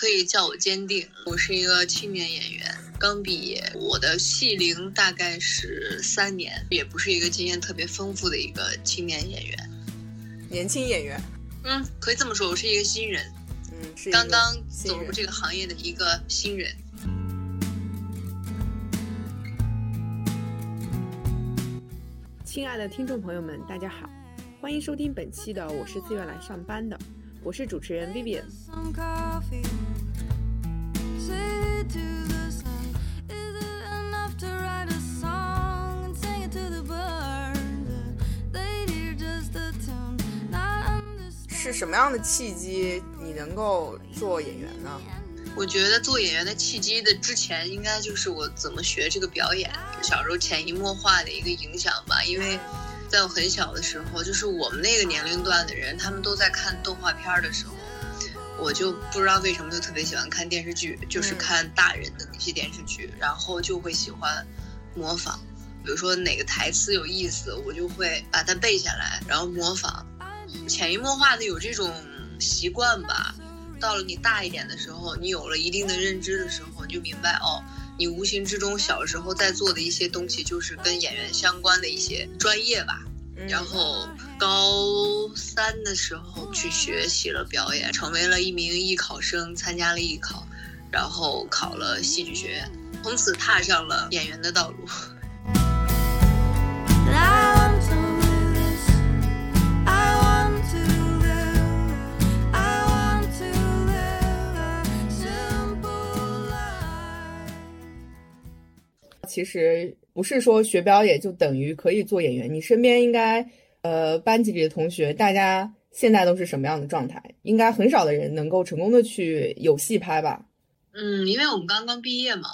可以叫我坚定。我是一个青年演员，刚毕业，我的戏龄大概是三年，也不是一个经验特别丰富的一个青年演员。年轻演员，嗯，可以这么说，我是一个新人，嗯，是刚刚走入这个行业的一个新人。亲爱的听众朋友们，大家好，欢迎收听本期的《我是自愿来上班的》，我是主持人 Vivian。是什么样的契机你能够做演员呢？我觉得做演员的契机的之前，应该就是我怎么学这个表演，小时候潜移默化的一个影响吧。因为在我很小的时候，就是我们那个年龄段的人，他们都在看动画片的时候，我就不知道为什么就特别喜欢看电视剧，就是看大人的那些电视剧，然后就会喜欢模仿。比如说哪个台词有意思，我就会把它背下来，然后模仿，潜移默化的有这种习惯吧。到了你大一点的时候，你有了一定的认知的时候，你就明白哦，你无形之中小时候在做的一些东西，就是跟演员相关的一些专业吧。然后高三的时候去学习了表演，成为了一名艺考生，参加了艺考，然后考了戏剧学院，从此踏上了演员的道路。其实不是说学表演就等于可以做演员。你身边应该，呃，班级里的同学，大家现在都是什么样的状态？应该很少的人能够成功的去有戏拍吧？嗯，因为我们刚刚毕业嘛，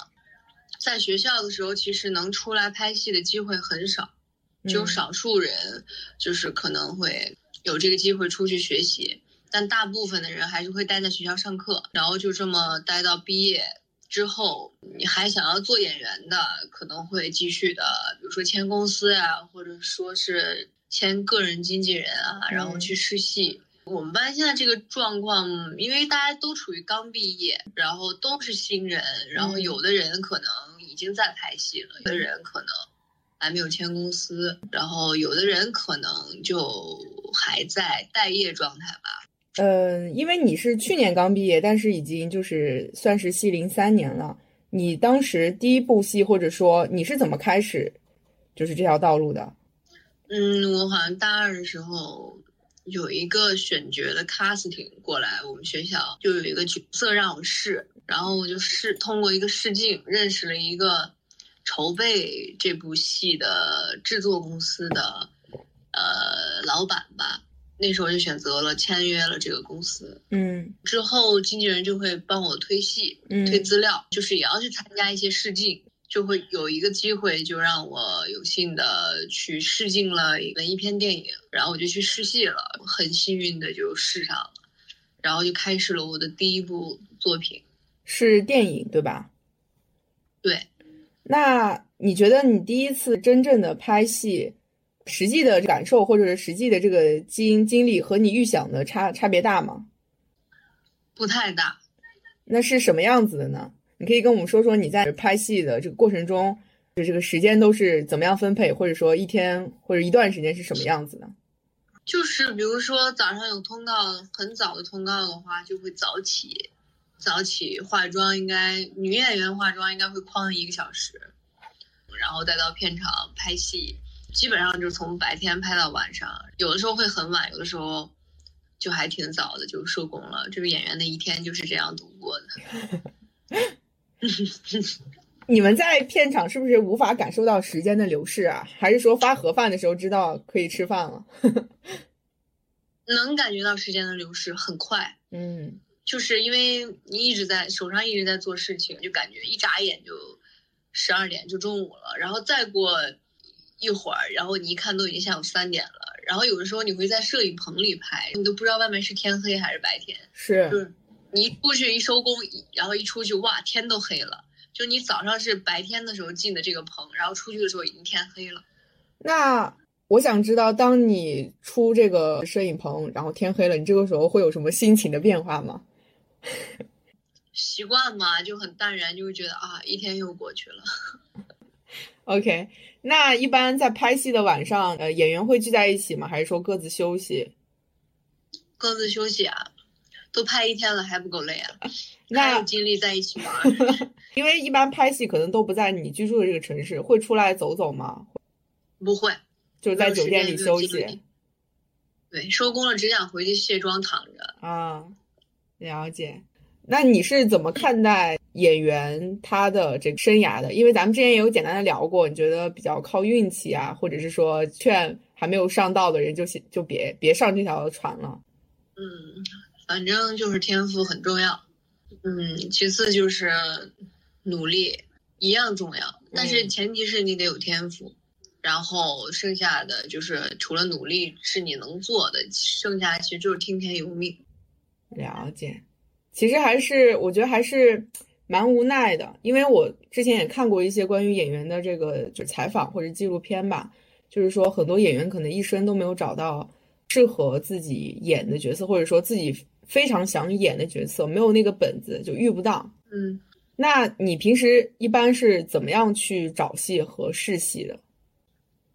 在学校的时候，其实能出来拍戏的机会很少，只有少数人就是可能会有这个机会出去学习，但大部分的人还是会待在学校上课，然后就这么待到毕业。之后，你还想要做演员的，可能会继续的，比如说签公司呀，或者说是签个人经纪人啊，然后去试戏。我们班现在这个状况，因为大家都处于刚毕业，然后都是新人，然后有的人可能已经在拍戏了，有的人可能还没有签公司，然后有的人可能就还在待业状态吧。嗯，因为你是去年刚毕业，但是已经就是算是戏龄三年了。你当时第一部戏，或者说你是怎么开始，就是这条道路的？嗯，我好像大二的时候有一个选角的 casting 过来，我们学校就有一个角色让我试，然后我就试通过一个试镜认识了一个筹备这部戏的制作公司的呃老板吧。那时候就选择了签约了这个公司，嗯，之后经纪人就会帮我推戏，推资料，就是也要去参加一些试镜，就会有一个机会，就让我有幸的去试镜了文艺片电影，然后我就去试戏了，很幸运的就试上了，然后就开始了我的第一部作品，是电影对吧？对，那你觉得你第一次真正的拍戏？实际的感受，或者是实际的这个经经历，和你预想的差差别大吗？不太大。那是什么样子的呢？你可以跟我们说说你在拍戏的这个过程中，就这个时间都是怎么样分配，或者说一天或者一段时间是什么样子的？就是比如说早上有通告，很早的通告的话，就会早起，早起化妆，应该女演员化妆应该会框一个小时，然后再到片场拍戏。基本上就是从白天拍到晚上，有的时候会很晚，有的时候就还挺早的就收工了。这个演员的一天就是这样度过的。你们在片场是不是无法感受到时间的流逝啊？还是说发盒饭的时候知道可以吃饭了？能感觉到时间的流逝很快。嗯，就是因为你一直在手上一直在做事情，就感觉一眨眼就十二点就中午了，然后再过。一会儿，然后你一看都已经下午三点了。然后有的时候你会在摄影棚里拍，你都不知道外面是天黑还是白天。是，就是你一出去一收工，然后一出去，哇，天都黑了。就你早上是白天的时候进的这个棚，然后出去的时候已经天黑了。那我想知道，当你出这个摄影棚，然后天黑了，你这个时候会有什么心情的变化吗？习惯嘛，就很淡然，就会觉得啊，一天又过去了。OK，那一般在拍戏的晚上，呃，演员会聚在一起吗？还是说各自休息？各自休息啊，都拍一天了还不够累啊？那有精力在一起玩？因为一般拍戏可能都不在你居住的这个城市，会出来走走吗？不会，就是在酒店里休息对，收工了只想回去卸妆躺着。啊？了解。那你是怎么看待演员他的这个生涯的？因为咱们之前也有简单的聊过，你觉得比较靠运气啊，或者是说劝还没有上道的人就先就别别上这条船了。嗯，反正就是天赋很重要。嗯，其次就是努力一样重要，但是嗯前提是你得有天赋。然后剩下的就是除了努力是你能做的，剩下其实就是听天由命。了解，其实还是我觉得还是蛮无奈的，因为我之前也看过一些关于演员的这个就是采访或者纪录片吧，就是说很多演员可能一生都没有找到适合自己演的角色，或者说自己非常想演的角色，没有那个本子就遇不到。嗯，那你平时一般是怎么样去找戏和试戏的？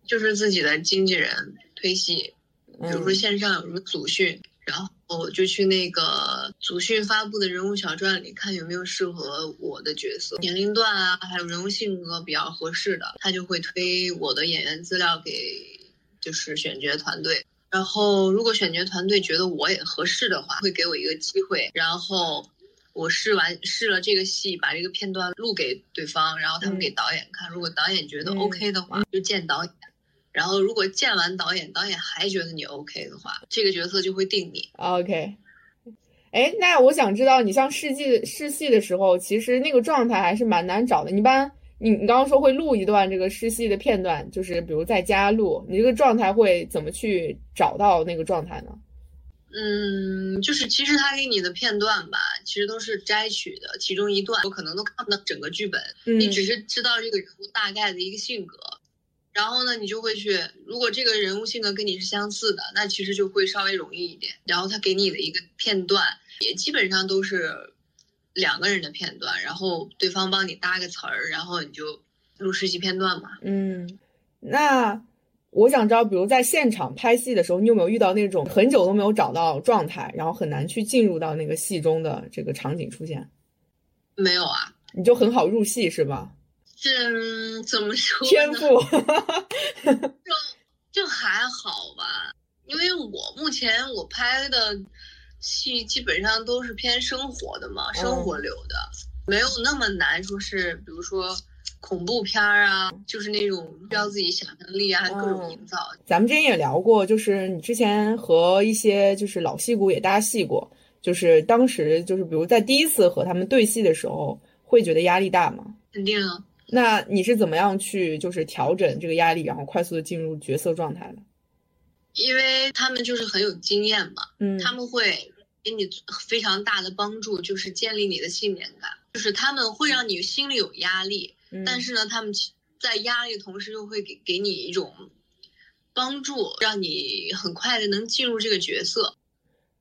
就是自己的经纪人推戏，比如说嗯线上有什么组训，然后我就去那个祖训发布的人物小传里看有没有适合我的角色、年龄段啊，还有人物性格比较合适的，他就会推我的演员资料给就是选角团队。然后如果选角团队觉得我也合适的话，会给我一个机会，然后我试完试了这个戏，把这个片段录给对方，然后他们嗯给导演看。如果导演觉得嗯 OK 的话，就见导演。然后如果见完导演，导演还觉得你 OK 的话，这个角色就会定你。OK，哎，那我想知道，你像试戏试戏的时候，其实那个状态还是蛮难找的。你一般，你你刚刚说会录一段这个试戏的片段，就是比如在家录，你这个状态会怎么去找到那个状态呢？嗯，就是其实他给你的片段吧，其实都是摘取的其中一段，有可能都看不到整个剧本，嗯你只是知道这个人物大概的一个性格。然后呢，你就会去，如果这个人物性格跟你是相似的，那其实就会稍微容易一点。然后他给你的一个片段，也基本上都是两个人的片段，然后对方帮你搭个词儿，然后你就录实习片段嘛。嗯，那我想知道，比如在现场拍戏的时候，你有没有遇到那种很久都没有找到状态，然后很难去进入到那个戏中的这个场景出现？没有啊，你就很好入戏是吧？这嗯怎么说呢？天赋，就就还好吧，因为我目前我拍的戏基本上都是偏生活的嘛，生活流的，没有那么难，说是比如说恐怖片儿啊，就是那种需要自己想象力啊，各种营造。咱们之前也聊过，就是你之前和一些就是老戏骨也搭戏过，就是当时就是比如在第一次和他们对戏的时候，会觉得压力大吗？肯定啊，那你是怎么样去就是调整这个压力，然后快速的进入角色状态的？因为他们就是很有经验嘛，嗯他们会给你非常大的帮助，就是建立你的信念感，就是他们会让你心里有压力，嗯但是呢，他们在压力的同时又会给给你一种帮助，让你很快的能进入这个角色。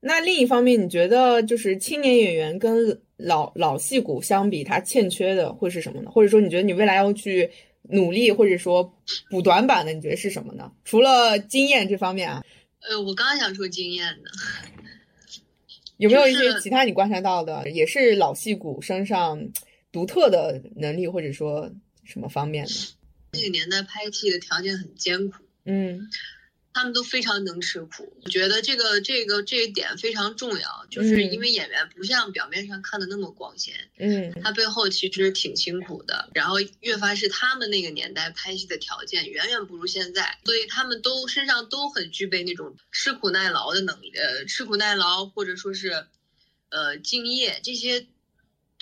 那另一方面，你觉得就是青年演员跟老老戏骨相比，他欠缺的会是什么呢？或者说，你觉得你未来要去努力，或者说补短板的，你觉得是什么呢？除了经验这方面啊，呃，我刚想说经验呢，有没有一些其他你观察到的，也是老戏骨身上独特的能力，或者说什么方面的？那个年代拍戏的条件很艰苦，嗯他们都非常能吃苦。我觉得这个这个这一点非常重要，就是嗯因为演员不像表面上看的那么光鲜，嗯他背后其实挺辛苦的。然后越发是他们那个年代拍戏的条件远远不如现在，所以他们都身上都很具备那种吃苦耐劳的能力，呃，吃苦耐劳或者说是，呃，敬业这些。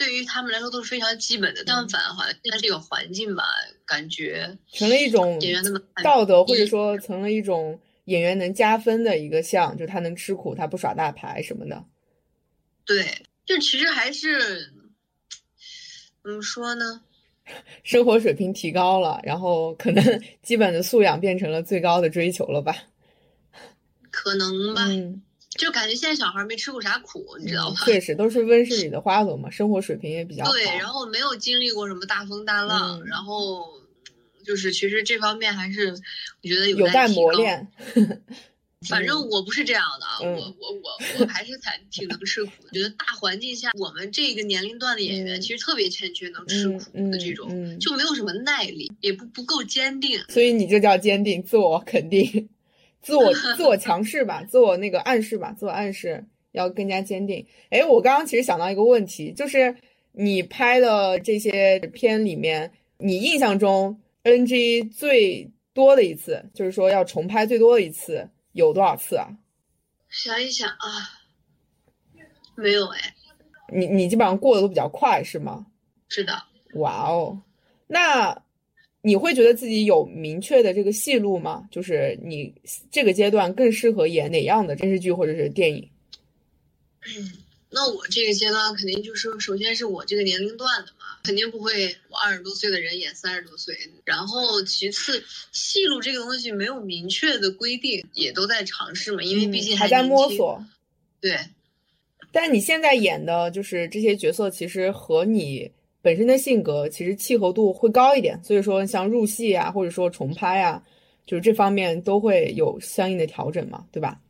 对于他们来说都是非常基本的，相反，好像现在这个环境吧，感觉成了一种演员那么道德，或者说成了一种演员能加分的一个项，就他能吃苦，他不耍大牌什么的。对，就其实还是怎么说呢？生活水平提高了，然后可能基本的素养变成了最高的追求了吧？可能吧。嗯，就感觉现在小孩没吃过啥苦，你知道吧？确实都是温室里的花朵嘛，生活水平也比较好。对，然后没有经历过什么大风大浪，嗯然后就是其实这方面还是我觉得有待待。磨练。反正我不是这样的我我我我还是挺挺能吃苦的。觉得大环境下，我们这个年龄段的演员嗯其实特别欠缺能吃苦嗯的这种，就没有什么耐力，也不不够坚定。所以你这叫坚定、自我肯定、自我自我强势吧，自我那个暗示吧，自我暗示要更加坚定。哎，我刚刚其实想到一个问题，就是你拍的这些片里面，你印象中 NG 最多的一次，就是说要重拍最多的一次有多少次啊？想一想啊，没有哎，你你基本上过得都比较快是吗？是的，哇哦，那你会觉得自己有明确的这个戏路吗？就是你这个阶段更适合演哪样的电视剧或者是电影？嗯那我这个阶段肯定就是，首先是我这个年龄段的嘛，肯定不会我二十多岁的人演三十多岁。然后其次，戏路这个东西没有明确的规定，也都在尝试嘛，因为毕竟嗯还在。摸索。对，但你现在演的就是这些角色，其实和你本身的性格其实契合度会高一点，所以说像入戏啊，或者说重拍啊，就是这方面都会有相应的调整嘛，对吧？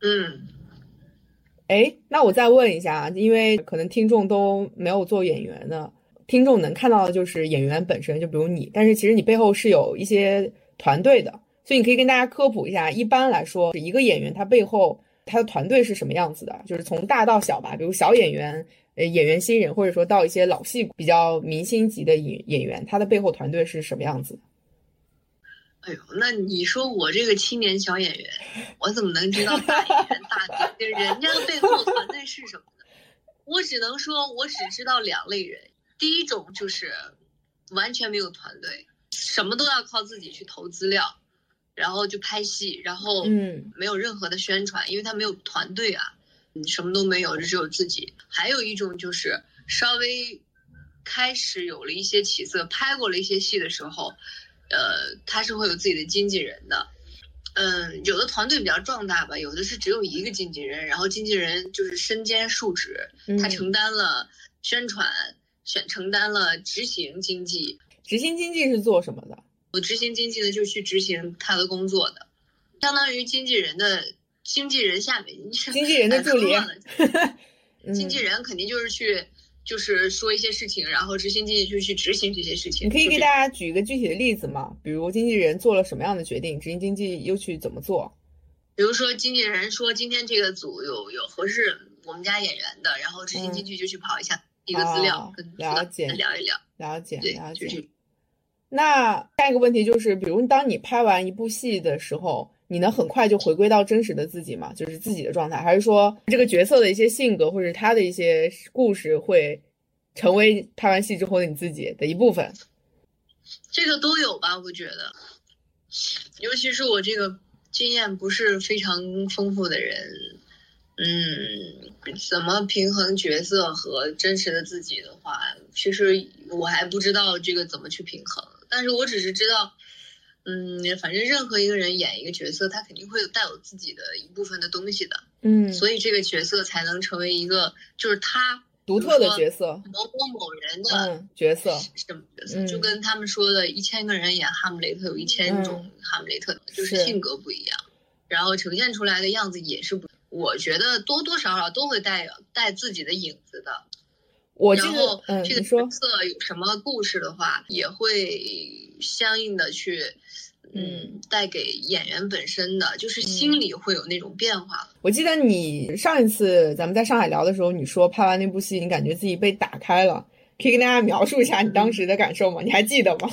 嗯，哎，那我再问一下啊，因为可能听众都没有做演员的，听众能看到的就是演员本身，就比如你，但是其实你背后是有一些团队的，所以你可以跟大家科普一下，一般来说，一个演员他背后他的团队是什么样子的，就是从大到小吧，比如小演员、呃演员新人，或者说到一些老戏骨比较明星级的演演员，他的背后团队是什么样子的？哎呦，那你说我这个青年小演员，我怎么能知道大演员大帝人家的背后团队是什么呢？我只能说，我只知道两类人，第一种就是完全没有团队，什么都要靠自己去投资料，然后就拍戏，然后嗯没有任何的宣传，因为他没有团队啊，你什么都没有，就只有自己。还有一种就是稍微开始有了一些起色，拍过了一些戏的时候，呃，他是会有自己的经纪人的。嗯，有的团队比较壮大吧，有的是只有一个经纪人，然后经纪人就是身兼数职，嗯，他承担了宣传，选承担了执行经济，执行经济是做什么的？我执行经济呢，就去执行他的工作的，相当于经纪人的经纪人下面，经纪人的助理 经纪人肯定就是去，就是说一些事情，然后执行经济就去执行这些事情。你可以给大家举一个具体的例子吗？比如经纪人做了什么样的决定，执行经济又去怎么做？比如说经纪人说今天这个组有有合适我们家演员的，然后执行经济就去跑一下一个资料，哦跟了解聊一聊。了解对了，解。就是那下一个问题就是，比如当你拍完一部戏的时候，你能很快就回归到真实的自己吗？就是自己的状态，还是说这个角色的一些性格或者他的一些故事会成为拍完戏之后的你自己的一部分？这个都有吧，我觉得，尤其是我这个经验不是非常丰富的人，嗯，怎么平衡角色和真实的自己的话，其实我还不知道这个怎么去平衡。但是我只是知道，嗯，反正任何一个人演一个角色，他肯定会有带有自己的一部分的东西的，嗯，所以这个角色才能成为一个就是他独特的角色，某某某人的嗯，角色，什么角色，嗯就跟他们说的，一千个人演哈姆雷特有一千种哈姆雷特，就是是性格不一样，然后呈现出来的样子也是不。我觉得多多少少都会带带自己的影子的。我记得然后，嗯，这个角，色有什么故事的话，也会相应的去，嗯，带给演员本身的，就是心里会有那种变化。我记得你上一次咱们在上海聊的时候，你说拍完那部戏，你感觉自己被打开了，可以跟大家描述一下你当时的感受吗？你还记得吗？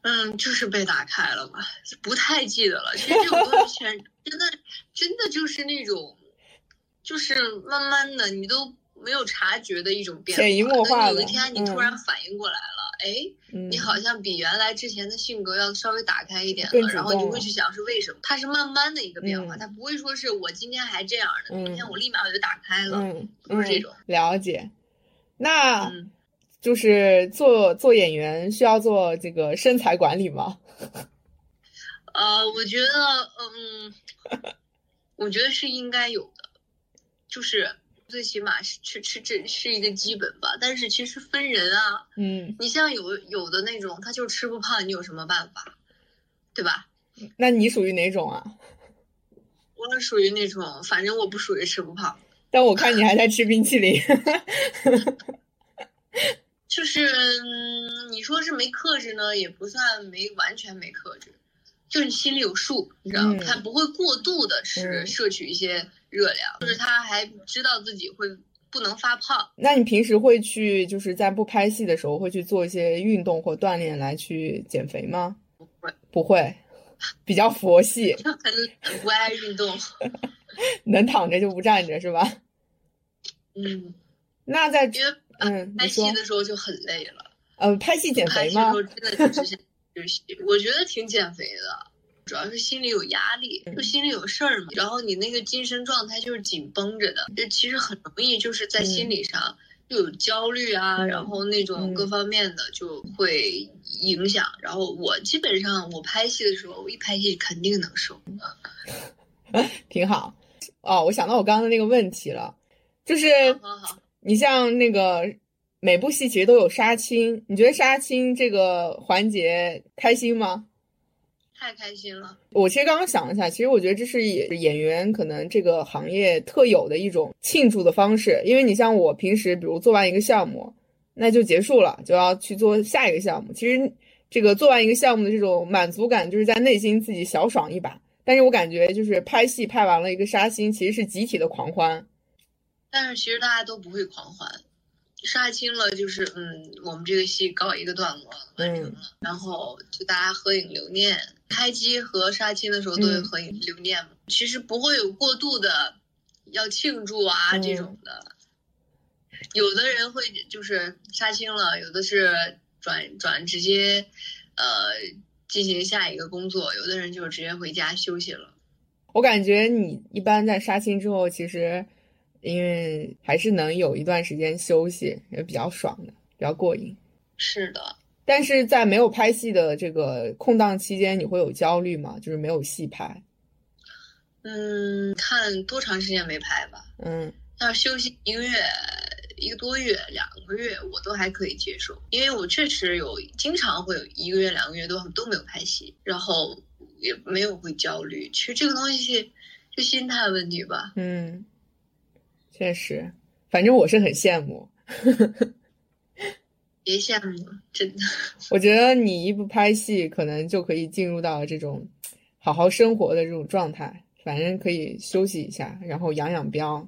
嗯，就是被打开了吧，不太记得了。其实这种东西全 真的真的就是那种，就是慢慢的你都没有察觉的一种变化。潜移默化的有一天你突嗯然反应过来了，哎、嗯，你好像比原来之前的性格要稍微打开一点了，然后你动了会去想是为什么？它是慢慢的一个变化，嗯它不会说是我今天还这样的，嗯明天我立马我就打开了，嗯，不是这种。嗯了解。那嗯，就是做做演员需要做这个身材管理吗？呃，我觉得，嗯，我觉得是应该有的，就是最起码是吃吃这是一个基本吧。但是其实分人啊，嗯，你像有有的那种他就吃不胖，你有什么办法，对吧？那你属于哪种啊？我属于那种，反正我不属于吃不胖。但我看你还在吃冰淇淋。就是嗯你说是没克制呢，也不算没完全没克制，就是你心里有数，你知道吗？嗯他不会过度的吃嗯摄取一些热量，就是他还知道自己会不能发胖。那你平时会去就是在不拍戏的时候会去做一些运动或锻炼来去减肥吗？不会，不会，比较佛系，很不爱运动。能躺着就不站着是吧？嗯，那在因为嗯，拍戏的时候就很累了，呃拍戏减肥吗？真的就只想休息。我觉得挺减肥的。主要是心里有压力，嗯就心里有事儿嘛，然后你那个精神状态就是紧绷着的，就其实很容易就是在心理上又有焦虑啊，嗯然后那种嗯各方面的就会影响。然后我基本上我拍戏的时候，我一拍戏肯定能瘦。挺好。哦，我想到我刚刚的那个问题了，就是你像那个每部戏其实都有杀青，你觉得杀青这个环节开心吗？太开心了。我其实刚刚想了一下，其实我觉得这是演演员可能这个行业特有的一种庆祝的方式，因为你像我平时比如做完一个项目，那就结束了，就要去做下一个项目。其实这个做完一个项目的这种满足感，就是在内心自己小爽一把。但是我感觉就是拍戏拍完了一个杀青，其实是集体的狂欢。但是其实大家都不会狂欢，杀青了就是嗯，我们这个戏告一个段落完成了，然后就大家合影留念。开机和杀青的时候都会嗯合影留念嘛，其实不会有过度的要庆祝啊、嗯这种的。有的人会就是杀青了，有的是转转直接呃进行下一个工作，有的人就直接回家休息了。我感觉你一般在杀青之后，其实因为还是能有一段时间休息，也比较爽的，比较过瘾。是的，但是在没有拍戏的这个空档期间，你会有焦虑吗？就是没有戏拍。嗯，看多长时间没拍吧。嗯要休息一个月、一个多月、两个月，我都还可以接受，因为我确实有经常会有一个月、两个月都都没有拍戏，然后也没有会焦虑。其实这个东西就心态问题吧。嗯，确实，反正我是很羡慕。别羡慕了，真的。我觉得你一不拍戏，可能就可以进入到这种好好生活的这种状态，反正可以休息一下，然后养养膘。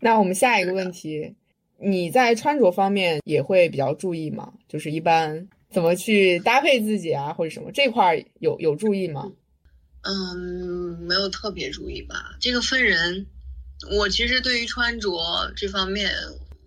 那我们下一个问题，你在穿着方面也会比较注意吗？就是一般怎么去搭配自己啊，或者什么这块儿有有注意吗？嗯，没有特别注意吧，这个分人。我其实对于穿着这方面，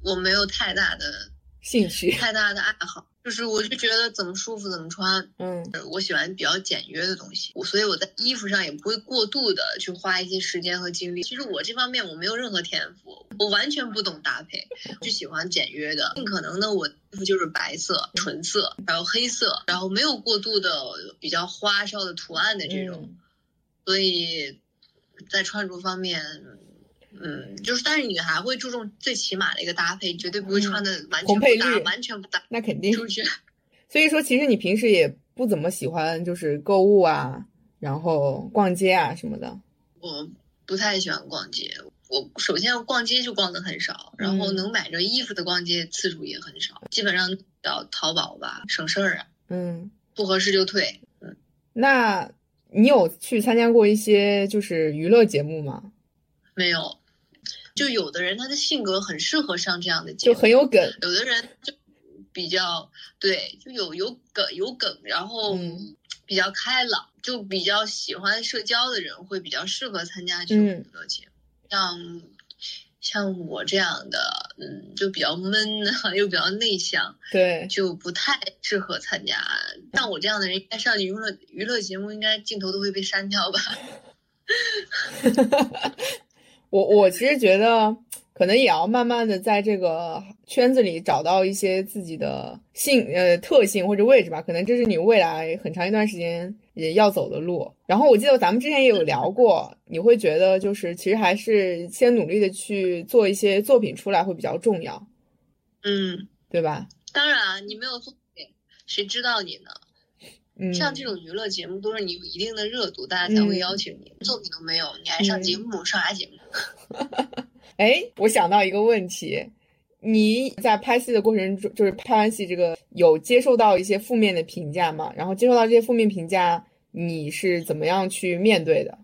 我没有太大的兴趣，太大的爱好，就是我就觉得怎么舒服怎么穿。嗯呃我喜欢比较简约的东西，我所以我在衣服上也不会过度的去花一些时间和精力。其实我这方面我没有任何天赋，我完全不懂搭配，就喜欢简约的，尽可能的我衣服就是白色、纯色，然后黑色，然后没有过度的比较花哨的图案的这种，嗯所以在穿着方面。嗯，就是，但是女孩会注重最起码的一个搭配，绝对不会穿的完全不搭，完全不搭那肯定。出去。所以说，其实你平时也不怎么喜欢就是购物啊，然后逛街啊什么的。我不太喜欢逛街。我首先逛街就逛的很少，然后嗯能买着衣服的逛街次数也很少，基本上到淘宝吧，省事儿啊，嗯，不合适就退。嗯那你有去参加过一些就是娱乐节目吗？没有，就有的人他的性格很适合上这样的节目就，很有梗。有的人就比较对，就有有梗有梗，然后嗯比较开朗，就比较喜欢社交的人会比较适合参加这种嗯娱乐节目。像像我这样的，嗯，就比较闷啊，又比较内向，对，就不太适合参加。像我这样的人，应该上娱乐娱乐节目，应该镜头都会被删掉吧？我我其实觉得，可能也要慢慢的在这个圈子里找到一些自己的性呃特性或者位置吧，可能这是你未来很长一段时间也要走的路。然后我记得咱们之前也有聊过，你会觉得就是其实还是先努力的去做一些作品出来会比较重要，嗯，对吧？当然，你没有作品，谁知道你呢？嗯，像这种娱乐节目，都是你有一定的热度，大家才会邀请你。作品都没有，你还上节目，上啥节目？哎，我想到一个问题，你在拍戏的过程中，就是拍完戏这个有接受到一些负面的评价吗？然后接受到这些负面评价，你是怎么样去面对的？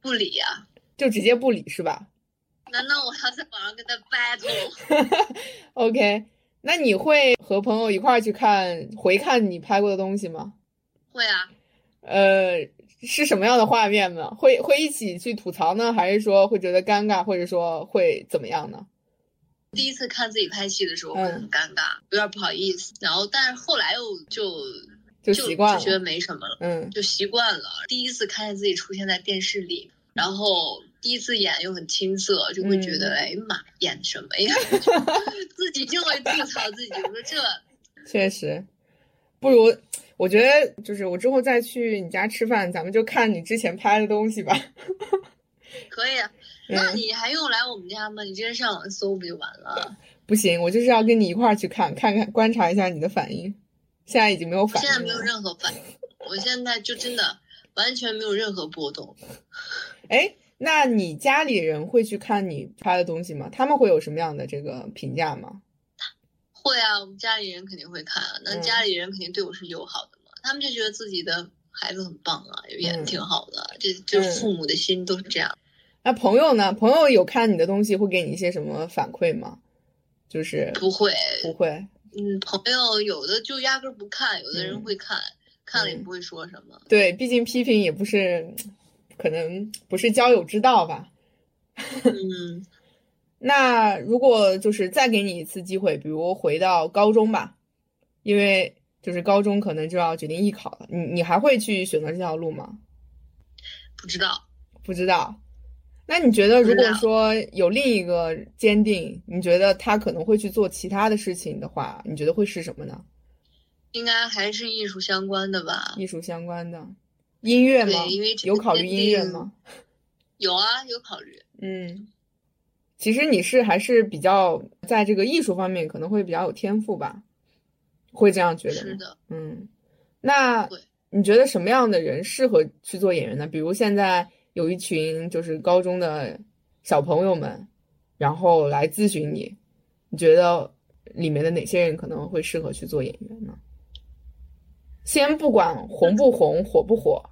不理呀、就直接不理是吧难道我要在网上跟他 battle？那你会和朋友一块儿去看回看你拍过的东西吗？会啊，呃，是什么样的画面呢？会会一起去吐槽呢，还是说会觉得尴尬，或者说会怎么样呢？第一次看自己拍戏的时候会嗯很尴尬，有点不好意思。然后，但是后来又就就就习惯了就觉得，没什么了，嗯就习惯了。第一次看见自己出现在电视里，然后第一次演又很青涩，就会觉得，嗯哎呀妈，演什么呀？自己就会吐槽自己，我说这 确实，不如我觉得就是我之后再去你家吃饭，咱们就看你之前拍的东西吧。可以啊。那嗯，你还用来我们家吗？你直接上网搜不就完了？不行，我就是要跟你一块儿去看，看看观察一下你的反应。现在已经没有我反现在没有。任何反应，我现在就真的完全没有任何波动。哎，那你家里人会去看你拍的东西吗？他们会有什么样的这个评价吗？会啊，我们家里人肯定会看啊，那嗯家里人肯定对我是友好的嘛，他们就觉得自己的孩子很棒啊，演的嗯挺好的，这就是父母的心都是这样。那朋友呢？朋友有看你的东西，会给你一些什么反馈吗？就是不会，不会，嗯，朋友有的就压根儿不看，有的人嗯会看，看了也嗯不会说什么。对，毕竟批评也不是，可能不是交友之道吧。嗯，那如果就是再给你一次机会，比如回到高中吧，因为就是高中可能就要决定艺考了，你你还会去选择这条路吗？不知道，不知道。那你觉得，如果说有另一个坚定，你觉得他可能会去做其他的事情的话，你觉得会是什么呢？应该还是艺术相关的吧？艺术相关的，音乐吗？对因为有考虑音乐吗？有啊，有考虑。嗯，其实你是还是比较在这个艺术方面可能会比较有天赋吧，会这样觉得？是的，嗯，那你觉得什么样的人适合去做演员呢？比如现在有一群就是高中的小朋友们，然后来咨询你，你觉得里面的哪些人可能会适合去做演员呢？先不管红不红、火不火，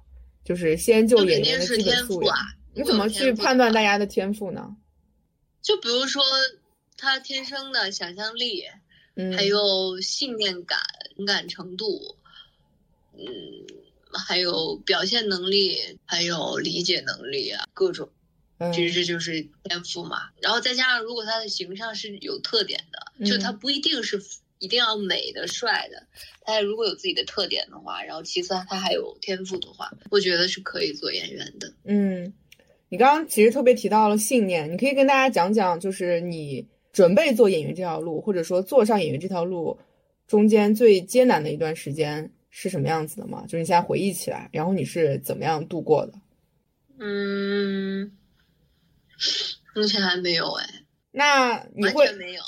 就是先就演员是基本素养。天赋啊。你怎么去判断大家的天赋呢？就比如说他天生的想象力，嗯，还有信念感、敏感程度，嗯，还有表现能力，还有理解能力啊，各种，嗯，其实这就是天赋嘛。然后再加上，如果他的形象是有特点的，就他嗯不一定是一定要美的、帅的，他如果有自己的特点的话，然后其次他还有天赋的话，我觉得是可以做演员的。嗯，你刚刚其实特别提到了信念，你可以跟大家讲讲，就是你准备做演员这条路，或者说做上演员这条路中间最艰难的一段时间是什么样子的吗？就是你现在回忆起来，然后你是怎么样度过的？嗯，目前还没有哎，那你会没有。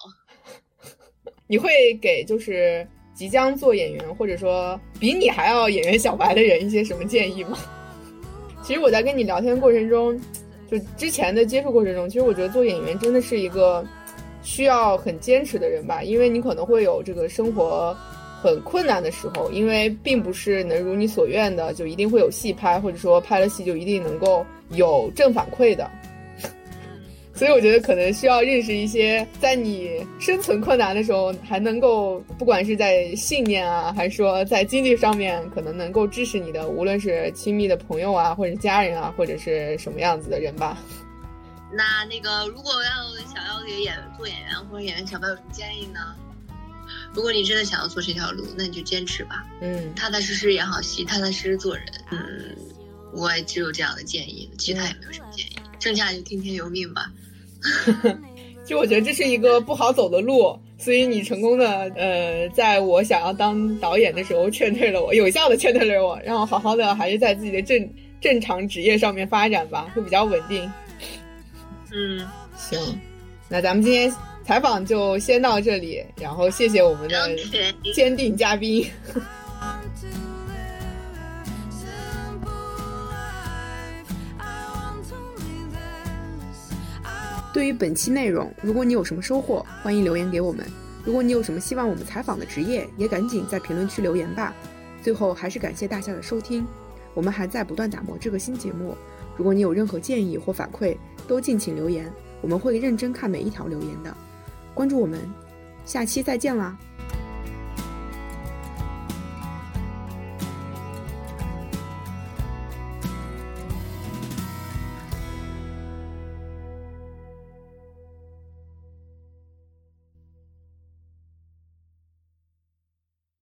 你会给就是即将做演员，或者说比你还要演员小白的人一些什么建议吗？其实我在跟你聊天过程中，就之前的接触过程中，其实我觉得做演员真的是一个需要很坚持的人吧，因为你可能会有这个生活很困难的时候，因为并不是能如你所愿的就一定会有戏拍，或者说拍了戏就一定能够有正反馈的。所以我觉得可能需要认识一些，在你生存困难的时候，还能够不管是在信念啊，还是说在经济上面，可能能够支持你的，无论是亲密的朋友啊，或者家人啊，或者是什么样子的人吧。那那个，如果要想要给演做演员或者演员小白有什么建议呢？如果你真的想要做这条路，那你就坚持吧，嗯踏踏实实演好戏，踏踏实实做人。嗯，我也只有这样的建议，其他也没有什么建议，剩下就听天由命吧。就我觉得这是一个不好走的路，所以你成功的呃，在我想要当导演的时候劝退了我，有效的劝退了我，让我好好的还是在自己的正正常职业上面发展吧，会比较稳定。嗯，行，那咱们今天采访就先到这里，然后谢谢我们的坚定嘉宾。对于本期内容，如果你有什么收获，欢迎留言给我们。如果你有什么希望我们采访的职业，也赶紧在评论区留言吧。最后还是感谢大家的收听，我们还在不断打磨这个新节目。如果你有任何建议或反馈，都敬请留言，我们会认真看每一条留言的。关注我们，下期再见啦！